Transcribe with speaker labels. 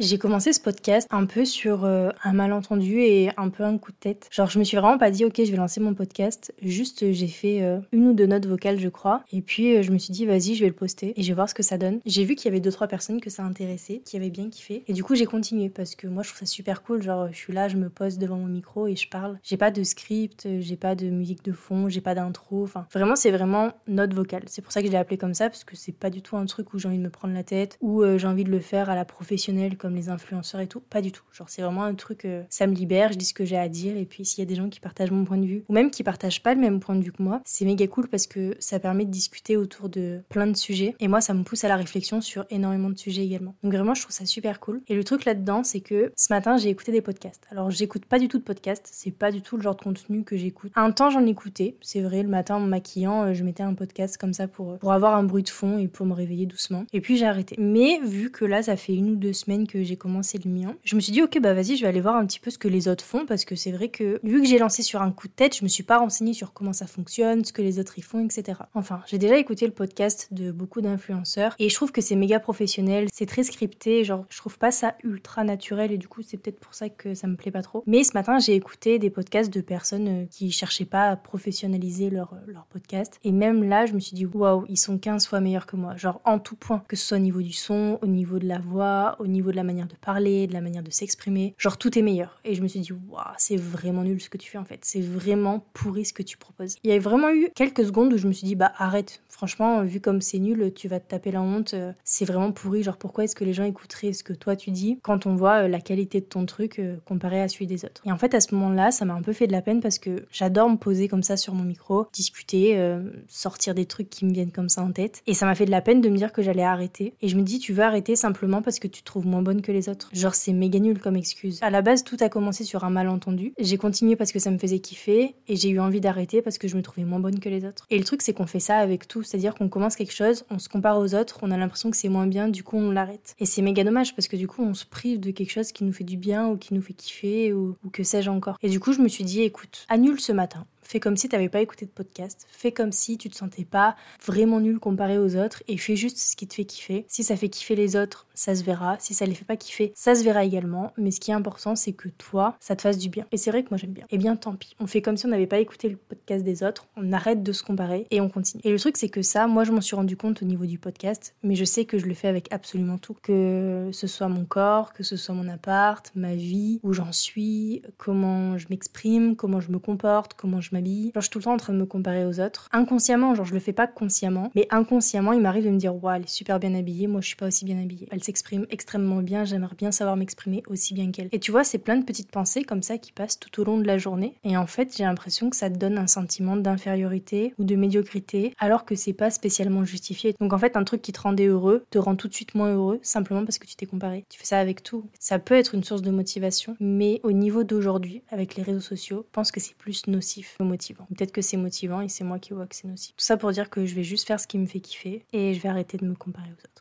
Speaker 1: J'ai commencé ce podcast un peu sur euh, un malentendu et un peu un coup de tête. Genre, je me suis vraiment pas dit, ok, je vais lancer mon podcast. Juste, j'ai fait euh, une ou deux notes vocales, je crois. Et puis, euh, je me suis dit, vas-y, je vais le poster et je vais voir ce que ça donne. J'ai vu qu'il y avait deux, trois personnes que ça intéressait, qui avaient bien kiffé. Et du coup, j'ai continué parce que moi, je trouve ça super cool. Genre, je suis là, je me pose devant mon micro et je parle. J'ai pas de script, j'ai pas de musique de fond, j'ai pas d'intro. Enfin, vraiment, c'est vraiment note vocale. C'est pour ça que je l'ai appelé comme ça parce que c'est pas du tout un truc où j'ai envie de me prendre la tête ou j'ai envie de le faire à la professionnelle comme les influenceurs et tout. Pas du tout. Genre, c'est vraiment un truc, euh, ça me libère, je dis ce que j'ai à dire. Et puis, s'il y a des gens qui partagent mon point de vue, ou même qui partagent pas le même point de vue que moi, c'est méga cool parce que ça permet de discuter autour de plein de sujets. Et moi, ça me pousse à la réflexion sur énormément de sujets également. Donc, vraiment, je trouve ça super cool. Et le truc là-dedans, c'est que ce matin, j'ai écouté des podcasts. Alors, j'écoute pas du tout de podcasts. C'est pas du tout le genre de contenu que j'écoute. Un temps, j'en écoutais. C'est vrai, le matin, en me maquillant, euh, je mettais un podcast comme ça pour, pour avoir un bruit de fond et pour me réveiller doucement. Et puis, j'ai arrêté. Mais vu que là, ça fait une ou deux semaines que j'ai commencé le mien. Je me suis dit, ok, bah vas-y, je vais aller voir un petit peu ce que les autres font parce que c'est vrai que vu que j'ai lancé sur un coup de tête, je me suis pas renseignée sur comment ça fonctionne, ce que les autres y font, etc. Enfin, j'ai déjà écouté le podcast de beaucoup d'influenceurs et je trouve que c'est méga professionnel, c'est très scripté, genre je trouve pas ça ultra naturel et du coup c'est peut-être pour ça que ça me plaît pas trop. Mais ce matin, j'ai écouté des podcasts de personnes euh, qui cherchaient pas à professionnaliser leur, euh, leur podcast et même là, je me suis dit, waouh, ils sont 15 fois meilleurs que moi, genre en tout point, que ce soit au niveau du son, au niveau de la voix, au niveau de la manière de parler, de la manière de s'exprimer. Genre tout est meilleur. Et je me suis dit, waouh, c'est vraiment nul ce que tu fais en fait. C'est vraiment pourri ce que tu proposes. Il y a vraiment eu quelques secondes où je me suis dit, bah arrête. Franchement, vu comme c'est nul, tu vas te taper la honte. C'est vraiment pourri. Genre pourquoi est-ce que les gens écouteraient ce que toi tu dis quand on voit euh, la qualité de ton truc euh, comparé à celui des autres? Et en fait, à ce moment-là, ça m'a un peu fait de la peine parce que j'adore me poser comme ça sur mon micro, discuter, euh, sortir des trucs qui me viennent comme ça en tête. Et ça m'a fait de la peine de me dire que j'allais arrêter. Et je me dis, tu veux arrêter simplement parce que tu trouves moins bonne que les autres. Genre c'est méga nul comme excuse. À la base, tout a commencé sur un malentendu. J'ai continué parce que ça me faisait kiffer et j'ai eu envie d'arrêter parce que je me trouvais moins bonne que les autres. Et le truc, c'est qu'on fait ça avec tout. C'est-à-dire qu'on commence quelque chose, on se compare aux autres, on a l'impression que c'est moins bien, du coup on l'arrête. Et c'est méga dommage parce que du coup on se prive de quelque chose qui nous fait du bien ou qui nous fait kiffer ou, ou que sais-je encore. Et du coup, je me suis dit, écoute, annule ce matin. Fais comme si tu n'avais pas écouté de podcast. Fais comme si tu te sentais pas vraiment nul comparé aux autres et fais juste ce qui te fait kiffer. Si ça fait kiffer les autres, ça se verra. Si ça les fait pas kiffer, ça se verra également. Mais ce qui est important, c'est que toi, ça te fasse du bien. Et c'est vrai que moi j'aime bien. Eh bien tant pis. On fait comme si on n'avait pas écouté le podcast des autres. On arrête de se comparer et on continue. Et le truc, c'est que ça, moi je m'en suis rendu compte au niveau du podcast, mais je sais que je le fais avec absolument tout. Que ce soit mon corps, que ce soit mon appart, ma vie, où j'en suis, comment je m'exprime, comment je me comporte, comment je m'habille. Genre, je suis tout le temps en train de me comparer aux autres. Inconsciemment, genre, je le fais pas consciemment, mais inconsciemment, il m'arrive de me dire, waouh, elle est super bien habillée, moi je suis pas aussi bien habillée. Elle s'exprime extrêmement bien, j'aimerais bien savoir m'exprimer aussi bien qu'elle. Et tu vois, c'est plein de petites pensées comme ça qui passent tout au long de la journée. Et en fait, j'ai l'impression que ça te donne un sentiment d'infériorité ou de médiocrité, alors que c'est pas spécialement justifié. Donc en fait, un truc qui te rendait heureux te rend tout de suite moins heureux, simplement parce que tu t'es comparé. Tu fais ça avec tout. Ça peut être une source de motivation, mais au niveau d'aujourd'hui, avec les réseaux sociaux, je pense que c'est plus nocif motivant. Peut-être que c'est motivant et c'est moi qui vois que. Tout ça pour dire que je vais juste faire ce qui me fait kiffer et je vais arrêter de me comparer aux autres.